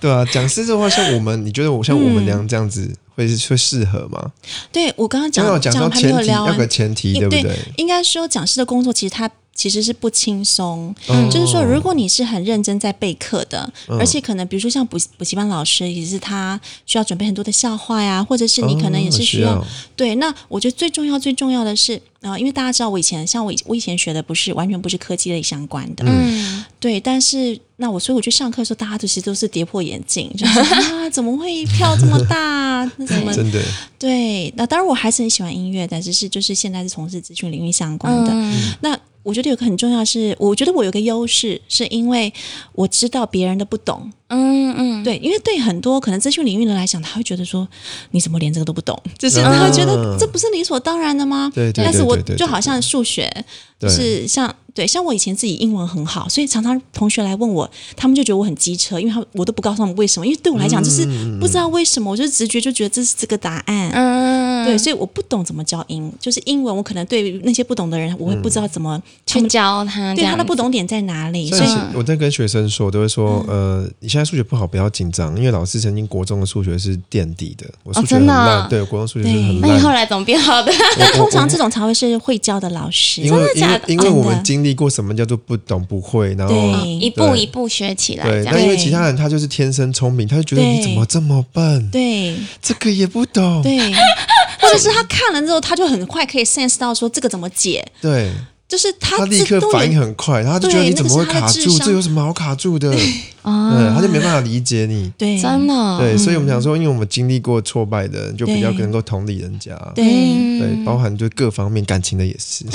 对啊，讲师的话，像我们，你觉得我像我们那样这样子会会适合吗？对我刚刚讲到讲讲还没前提，要个，前提，对不对？应该说讲师的工作其实它其实是不轻松，嗯就是说如果你是很认真在备课的，嗯而且可能比如说像补补习班老师，也是他需要准备很多的笑话呀，或者是你可能也是哦需要、要对。那我觉得最重要最重要的是。啊、因为大家知道，我以前像我以我以前学的不是完全不是科技类相关的，嗯，对，但是那我所以我去上课的时候，大家都其实都是跌破眼镜，就是 <laughs> 啊，怎么会票这么大？<laughs> 那怎么真的对，那当然我还是很喜欢音乐，但是是就是现在是从事资讯领域相关的。嗯那我觉得有个很重要是，我觉得我有个优势，是因为我知道别人的不懂。嗯嗯，对，因为对很多可能资讯领域的人来讲，他会觉得说你怎么连这个都不懂，就是嗯。他会觉得这不是理所当然的吗？对对但是我就好像数学，就是像对像我以前自己英文很好，所以常常同学来问我，他们就觉得我很机车，因为他我都不告诉他们为什么，因为对我来讲就是不知道为什么，我就直觉就觉得这是这个答案。嗯，对，所以我不懂怎么教英，就是英文，我可能对于那些不懂的人，我会不知道怎么他去教他，对他的不懂。点在哪里，所所以我在跟学生说，我都会说，嗯。呃，你现在数学不好不要紧张，因为老师曾经国中的数学是垫底的，我数学很真的啊烂，对，国中数学是很烂那你后。来怎么变好的？那通常这种才会是会教的老师，因为因为假的因为我们经历过什么叫做不懂不会，然后对一步一步学起来，对，那因为其他人他就是天生聪明，他就觉得你怎么这么笨，对这个也不懂，对，<laughs> 或者是他看了之后，他就很快可以 sense 到说这个怎么解，对，就是他他立刻反应很快，然后他就觉得你怎么会卡住？这有什么好卡住的？哦对，他就没办法理解你。对真的哦，对，所以我们想说，因为我们经历过挫败的人，就比较对能够同理人家。对嗯对，包含就各方面感情的也是。<laughs>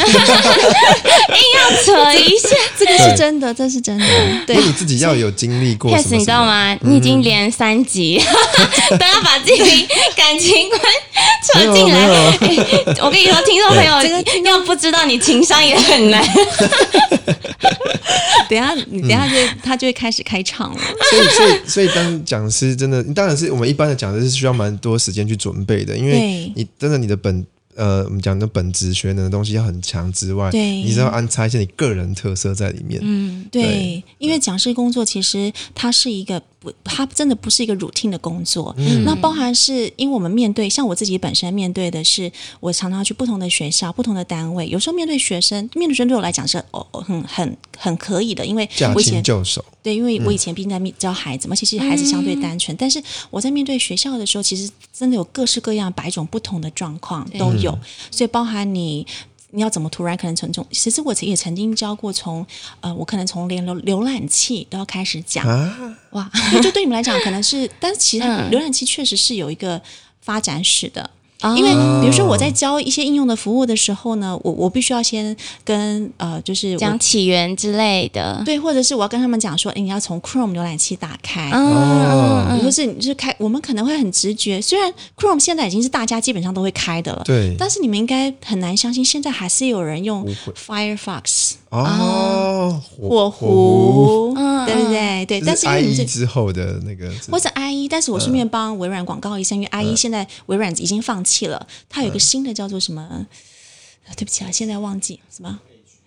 硬要扯一下。这个是真的，这是真的，对你自己要有经历过什 Yes，么，你知道？吗？你已经连三集都要 <laughs> 把自己感情观扯进来。哎我跟你说，听众朋友这个要不知道你情商也很难。<laughs> 等下你等下就会他就会开始开 <laughs> 所以，所以，所以当讲师真的，当然是我们一般的讲师是需要蛮多时间去准备的，因为你真的你的本。呃，我们讲的本职学能的东西要很强之外，对你是要安插一些你个人特色在里面。嗯，对对，因为讲师工作其实它是一个不，它真的不是一个 routine 的工作。那包含是因为我们面对，像我自己本身面对的是，我常常去不同的学校、不同的单位，有时候面对学生，面对学生对我来讲是哦哦很很很可以的，因为驾我以前轻就熟，对，因为我以前毕竟在面教孩子嘛，其实孩子相对单纯，但是我在面对学校的时候，其实真的有各式各样、百种不同的状况都有，所以包含你。你要怎么突然可能从从，其实我也曾经教过从，呃，我可能从连浏浏览器都要开始讲，啊，哇，<laughs> 就对你们来讲可能是，但是其实嗯。浏览器确实是有一个发展史的。哦因为比如说我在教一些应用的服务的时候呢，我我必须要先跟呃，就是讲起源之类的。对，或者是我要跟他们讲说，诶你要从 Chrome 浏览器打开，哦或者是你就是开，我们可能会很直觉，虽然 Chrome 现在已经是大家基本上都会开的了，对，但是你们应该很难相信，现在还是有人用 Firefox 哦，火火狐，嗯对对对对，但是因为 IE 你是。之后的那个或者 IE，但是我顺便帮微软广告一下，因为 IE 现在微软已经放弃了，它有一个新的叫做什么？啊对不起啊，现在忘记什么？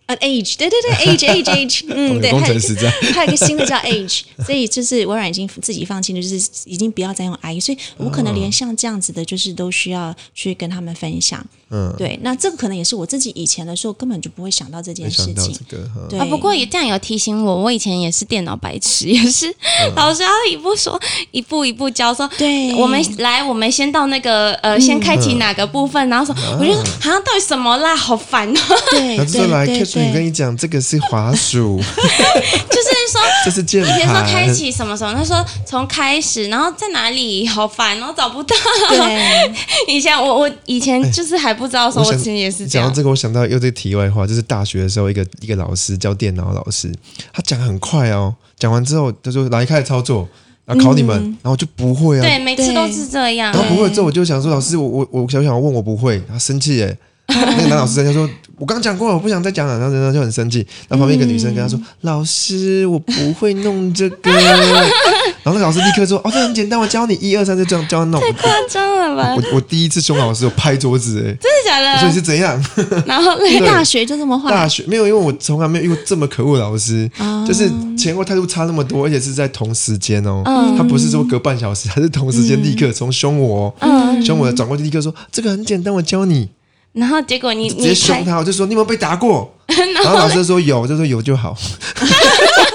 呃，Age，对对对，Age Age Age，嗯，对，<laughs> 工还有一个还有一个新的叫 <laughs> Age，所以就是微软已经自己放弃了，就是已经不要再用 IE，所以我可能连像这样子的，就是都需要去跟他们分享。嗯，对，那这个可能也是我自己以前的时候根本就不会想到这件事情。这。个，哈对，啊，不过也这样有提醒我，我以前也是电脑白痴，也是、<laughs> 老师要一步说一步一步教，说对。我们来，我们先到那个呃，先开启哪个部分，然后说，我就说好像到底什么啦，好烦哦，对 <laughs> 对我跟，你讲，这个是滑鼠，<laughs> 就是说。这是键以前说，开启什么什么，他说从开始，然后在哪里，好烦哦，找不到。对，以前我我以前就是还不知道，说我想我其实也是。讲到这个，我想到又这题外话，就是大学的时候，一个一个老师教电脑老师，他讲很快哦，讲完之后他说来开始操作，然后考你们，然后我就不会啊，对，每次都是这样然。后不会之后我就想说，老师，我我我想想问我不会，他生气耶。<laughs> 那个男老师他就说：“我刚讲过了，我不想再讲了。”然后人家就很生气。然后旁边一个女生跟他说：“老师，我不会弄这个。” <laughs> 然后那个老师立刻说：“哦，这很简单，我教你一二三，就这样教他弄。太夸张了吧？我我第一次凶老师，我拍桌子，哎，真的假我说你？是怎样？然后你大学就这么坏，大学没有，因为我从来没有遇过这么可恶的老师，就是前后态度差那么多，而且是在同时间哦。他不是说隔半小时，他是同时间立刻从凶我哦，凶我转过去立刻说：“这个很简单，我教你。”然后结果你直你拍，接凶他，我就说你有没有被打过？<laughs> 然后老师说有，就说有就好，<laughs>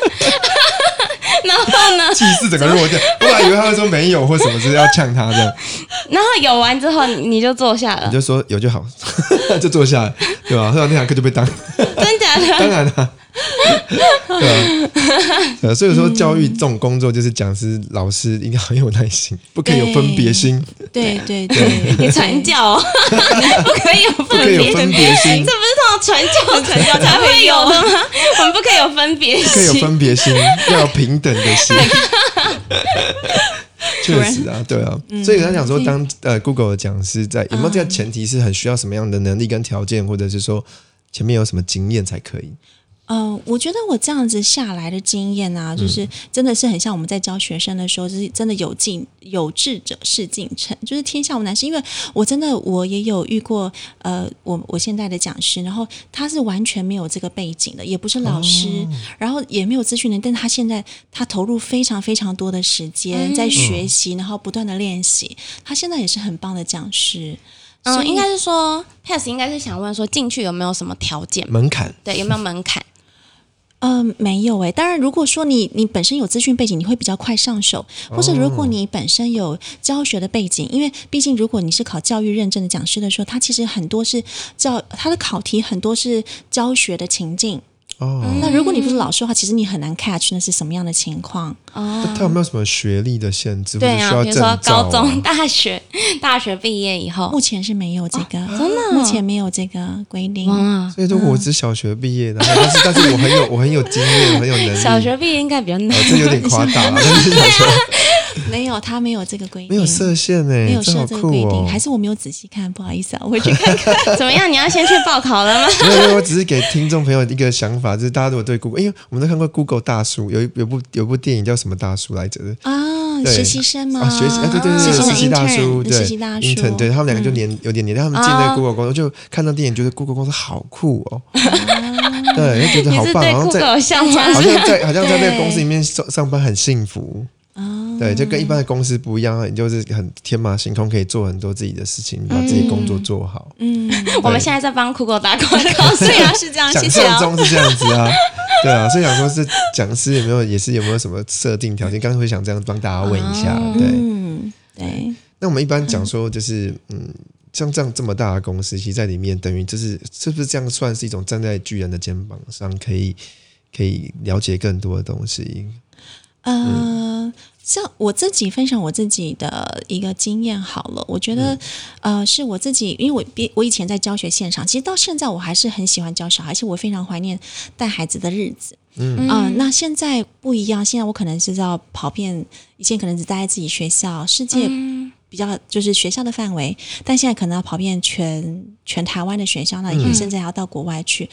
然后呢？气势整个弱掉。我本来以为他会说没有或什么，是要呛他这样，<laughs> 然后有完之后你你就坐下了。你，就说有就好，<laughs> 就坐下了，对吧？后来那堂课就被当，真假的？<laughs> 当然了，对啊，对啊所以说教育这种工作就是讲师、老师应该很有耐心，不可以有分别心，对对对，你传教哦，不可以有不分别可以有分别心。这，不是通常传教传教才会有的吗？<laughs> 我们不可以有分别心可以有。分别心，要有平等的心。<laughs> 确实啊，对啊，所以他想说，当呃 Google 的讲师在有没有这个前提是很需要什么样的能力跟条件，或者是说前面有什么经验才可以？嗯，我觉得我这样子下来的经验啊，就是真的是很像我们在教学生的时候，就是真的有进有志者事竟成，就是天下无难事。因为我真的我也有遇过，呃，我我现在的讲师，然后他是完全没有这个背景的，也不是老师，然后也没有资讯人，但他现在他投入非常非常多的时间在学习，然后不断的练习，他现在也是很棒的讲师。嗯，应该是说，Pass 应该是想问说进去有没有什么条件？门槛对，有没有门槛？嗯，没有诶。当然，如果说你你本身有资讯背景，你会比较快上手；或者如果你本身有教学的背景，因为毕竟如果你是考教育认证的讲师的时候，他其实很多是教他的考题很多是教学的情境。哦。那如果你不是老师的话，其实你很难 catch 那是什么样的情况。哦，他有没有什么学历的限制，或者对啊，比如说高中、大学、大学毕业以后，目前是没有这个，真的哦目前没有这个规定。哇，所以说我只小学毕业的，但是但是我很有我很有经验，很有能力。小学毕业应该比较难哦，。这有点夸大了，但是小学 <laughs> 没有，他没有这个规定，没有设限哎，没有设这个规定，哦。还是我没有仔细看，不好意思啊，我回去看看。<laughs> 怎么样？你要先去报考了吗？没有没有，我只是给听众朋友一个想法，就是大家如果对 Google，因为我们都看过 Google 大叔，有一有部有部电影叫什么大叔来着的啊，对实习生吗？啊，学习啊，对对对，实习大叔，对，实习大叔 intern，对他们两个就年有点年代，他们进那啊个 Google 公司，就看到电影，觉得 Google 公司好酷哦，对，就觉得好棒，好像在好？像在好像在那个 <laughs> 公司里面上上班很幸福。啊，对，就跟一般的公司不一样，你就是很天马行空，可以做很多自己的事情，把自己工作做好。嗯，我们现在在帮 Google 打广告，对啊，是这样，想。象中是这样子啊，对啊，所以想说是讲师有没有也是有没有什么设定条件？刚刚会想这样帮大家问一下，哦对。嗯，对，那我们一般讲说就是嗯，像这样这么大的公司，其实在里面等于就是是不是这样算是一种站在巨人的肩膀上，可以可以了解更多的东西？呃，像我自己分享我自己的一个经验好了，我觉得，呃，是我自己，因为我比我以前在教学现场，其实到现在我还是很喜欢教小孩，而且我非常怀念带孩子的日子。嗯。啊、那现在不一样，现在我可能是要跑遍，以前可能只待在自己学校，世界比较就是学校的范围，但现在可能要跑遍全全台湾的学校，那也甚至还要到国外去。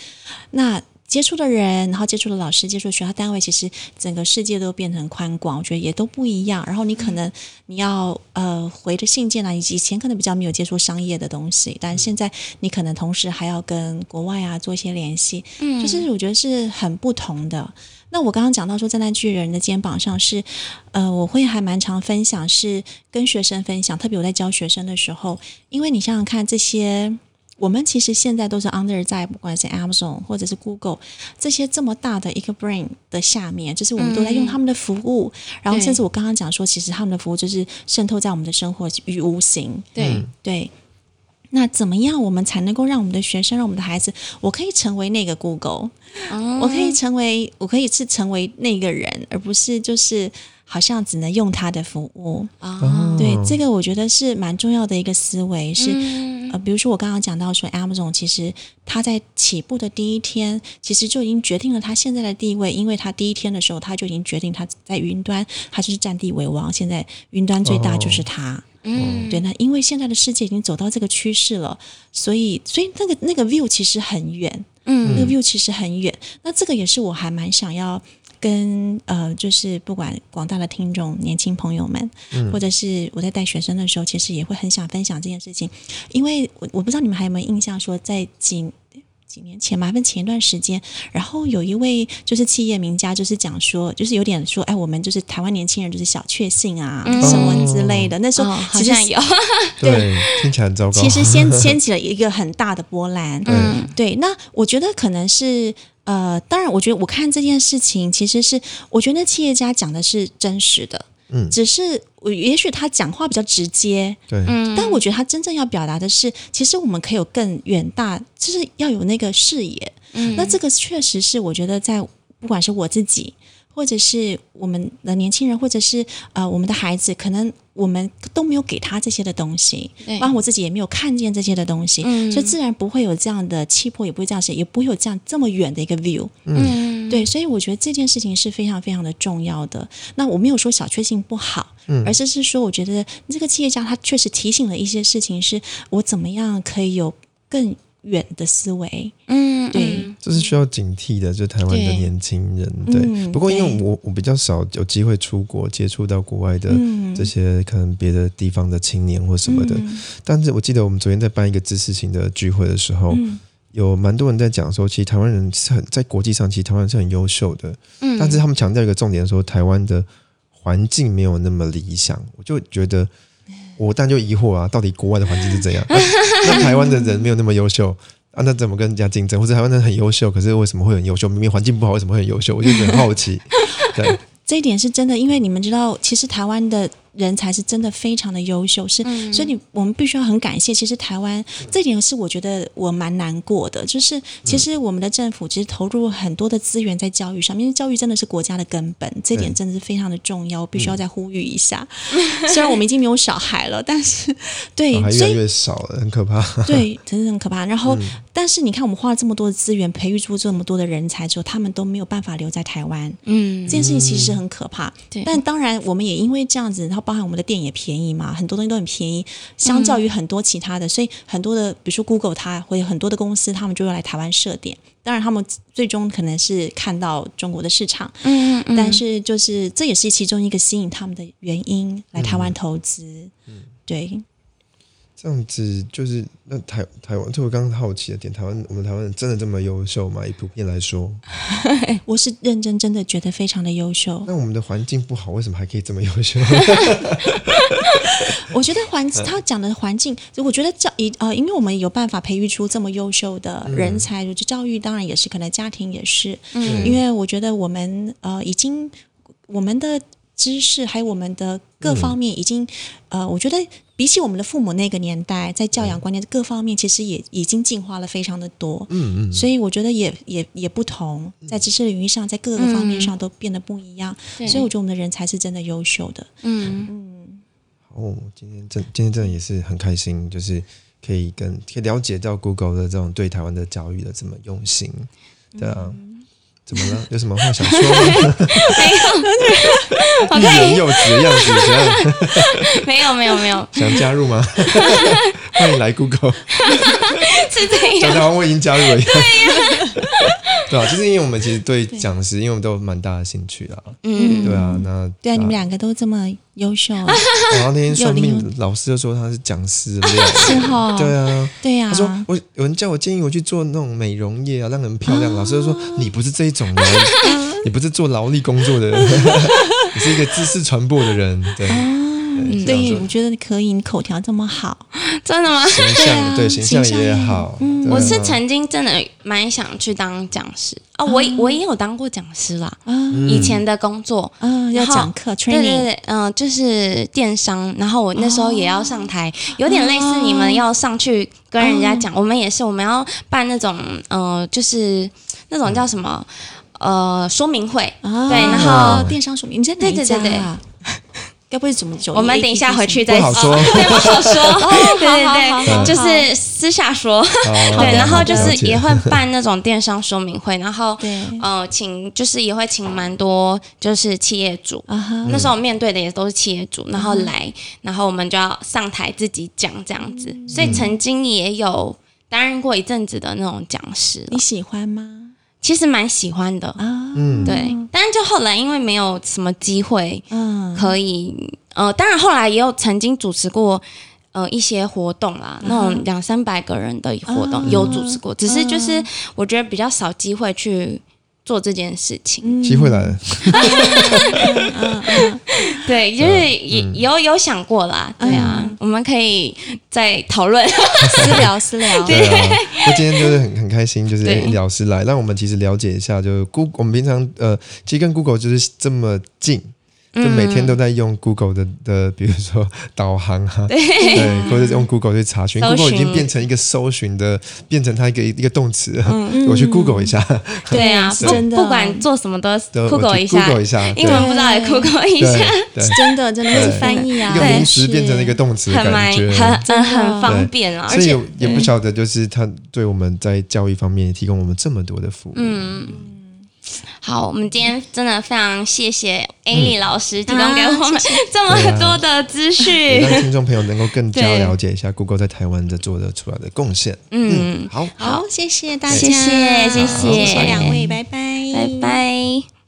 那接触的人，然后接触的老师，接触的学校单位，其实整个世界都变成宽广，我觉得也都不一样。然后你可能你要呃回的信件啊，以前可能比较没有接触商业的东西，但现在你可能同时还要跟国外啊做一些联系，嗯就是我觉得是很不同的。那我刚刚讲到说站在巨人的肩膀上是，呃，我会还蛮常分享，是跟学生分享，特别我在教学生的时候，因为你想想看这些。我们其实现在都是 under 在不管是 Amazon 或者是 Google 这些这么大的一个 brain 的下面，就是我们都在用他们的服务，然后甚至我刚刚讲说，其实他们的服务就是渗透在我们的生活与无形。对，对，那怎么样我们才能够让我们的学生、让我们的孩子，我可以成为那个 Google，、我可以成为，我可以是成为那个人，而不是就是好像只能用他的服务。哦，对，这个我觉得是蛮重要的一个思维，是、嗯呃，比如说我刚刚讲到说，Amazon 其实它在起步的第一天，其实就已经决定了它现在的地位，因为它第一天的时候，它就已经决定它在云端，它就是占地为王，现在云端最大就是它。嗯，对，那因为现在的世界已经走到这个趋势了，所以所以那个那个 view 其实很远，嗯那个 view 其实很远。那这个也是我还蛮想要跟呃，就是不管广大的听众、年轻朋友们，或者是我在带学生的时候，其实也会很想分享这件事情，因为我我不知道你们还有没有印象，说在几。几年前，麻烦前一段时间，然后有一位就是企业名家，就是讲说，就是有点说，哎，我们就是台湾年轻人就是小确幸啊，什么之类的。那时候哦，好像有，<laughs> 对，听起来很糟糕。其实掀掀 <laughs> 起了一个很大的波澜。嗯对，那我觉得可能是呃，当然，我觉得我看这件事情，其实是我觉得那企业家讲的是真实的，嗯。只是我也许他讲话比较直接，对，嗯，但我觉得他真正要表达的是，其实我们可以有更远大，就是要有那个视野。嗯。那这个确实是我觉得在不管是我自己，或者是我们的年轻人，或者是呃我们的孩子，可能我们都没有给他这些的东西，对。包括我自己也没有看见这些的东西，嗯。所以自然不会有这样的气魄，也不会这样写，也不会有这样这么远的一个 view。嗯，对，所以我觉得这件事情是非常非常的重要的。那我没有说小确幸不好，而是是说，我觉得这个企业家他确实提醒了一些事情，是我怎么样可以有更远的思维。嗯，对。嗯。这是需要警惕的，就台湾的年轻人。对，嗯不过因为我我比较少有机会出国接触到国外的嗯。这些可能别的地方的青年或什么的，嗯。但是我记得我们昨天在办一个知识型的聚会的时候，嗯。有蛮多人在讲说，其实台湾人是很在国际上，其实台湾人是很优秀的，嗯，但是他们强调一个重点说，台湾的环境没有那么理想，我就觉得。我当然就疑惑啊，到底国外的环境是怎样？那 <laughs> 那台湾的人没有那么优秀啊，那怎么跟人家竞争？或者台湾人很优秀，可是为什么会很优秀？明明环境不好，为什么会很优秀？我就很好奇。<laughs> 对，这一点是真的，因为你们知道，其实台湾的人才是真的非常的优秀，是，嗯所以你我们必须要很感谢。其实台湾这点是我觉得我蛮难过的，就是其实我们的政府其实投入很多的资源在教育上面，因为教育真的是国家的根本，这点真的是非常的重要，我必须要再呼吁一下。<laughs> 虽然我们已经没有小孩了，但是对小孩，越少了，很可怕。对，真的很可怕。<laughs> 然嗯后，但是你看，我们花了这么多的资源，培育出这么多的人才之后，他们都没有办法留在台湾。嗯这件事情其实很可怕。对但当然我们也因为这样子，然后包含我们的店也便宜嘛，很多东西都很便宜，相较于很多其他的，所以很多的，比如说 Google 它会很多的公司，他们就会来台湾设点。当然，他们最终可能是看到中国的市场，嗯嗯，但是就是这也是其中一个吸引他们的原因，来台湾投资。嗯对，这样子就是那台台湾，就我刚刚好奇的点，台湾我们台湾人真的这么优秀吗？以普遍来说，<laughs> 我是认真真的觉得非常的优秀。那我们的环境不好，为什么还可以这么优秀？<laughs> 我觉得环他讲的环境，就我觉得教一呃，因为我们有办法培育出这么优秀的人才，就教育当然也是，可能家庭也是，嗯因为我觉得我们呃已经我们的。知识，还有我们的各方面，已经、呃，我觉得比起我们的父母那个年代，在教养观念各方面，其实也已经进化了非常的多。嗯嗯，所以我觉得也也也不同，在知识领域上，在各个方面上都变得不一样。对所以我觉得我们的人才是真的优秀的。嗯，哦，今天真今天真的也是很开心，就是可以跟可以了解到 Google 的这种对台湾的教育的这么用心，对啊。怎么了？<laughs> 有什么话想说吗？<laughs> 没有 <laughs> 欲言又止的样子，这样？没有没有没有，想加入吗？欢迎来 Google。是这样。讲台湾我已经加入了。对呀、<laughs> 对啊，就是因为我们其实对讲师，因为我们都有蛮大的兴趣啦。嗯，对啊，那对啊，你们两个都这么优秀，<laughs> 然后那天算有命老师就说他是讲师的料。<laughs> 是哈？对啊，对呀、他说我有人叫我建议我去做那种美容业啊，让人漂亮。老师就说你不是这一种人，你不是做劳力工作的人，你是一个知识传播的人。对，对，这对，我觉得可以，你口条这么好，<laughs> 真的吗？<laughs> 对啊象对形象也好。我是曾经真的蛮想去当讲师啊，我我也有当过讲师啦，啊。以前的工作。嗯，要讲课对对 training，对，嗯、就是电商，然后我那时候也要上台，有点类似你们要上去跟人家讲，我们也是，我们要办那种，呃，就是那种叫什么，呃，说明会，啊对然后电商说明，你在哪一家对对对对啊？该不会怎么久？我们等一下回去再不好说。对，不好说，<laughs> <laughs> 对对好好好。对，就是私下说，哦对，然后就是也会办那种电商说明会，然后对。呃，请就是也会请蛮多就是企业主，那时候我面对的也都是企业主，然后来，然后我们就要上台自己讲这样子，所以曾经也有担任过一阵子的那种讲师你喜欢吗？其实蛮喜欢的，啊，嗯，对，但是就后来因为没有什么机会嗯，可以，呃，当然后来也有曾经主持过。呃，一些活动啦，那种两三百个人的活动、有主持过，只是就是我觉得比较少机会去做这件事情。机会来了。<laughs> 对，就是也有有想过啦，对啊，我们可以再讨论。<laughs> 私聊私聊，对啊，那今天就是很很开心，就是老师来，让我们其实了解一下，就是 Google，我们平常呃，其实跟 Google 就是这么近。就每天都在用 Google 的的，比如说 <laughs> 导航啊，对，或者用 Google 去查询，Google 已经变成一个搜寻的，变成它一个一个动词。了。<laughs> 我去 Google 一下，对啊，<laughs> 真的不管做什么都 Google 一下，Google 一下，英文不知道也 Google 一下，真的真的是翻译啊，一个名词变成了一个动词很蛮感觉，很真的很很方便啊，所以也也不晓得，就是它对我们在教育方面提供我们这么多的服务。嗯，好，我们今天真的非常谢谢 A 丽老师提供给我们这么多的资也讯。让听众朋友能够更加对了解一下 Google 在台湾的做的出来的贡献。嗯，好，好，谢谢大家，谢谢。谢谢。两位，拜拜，拜拜。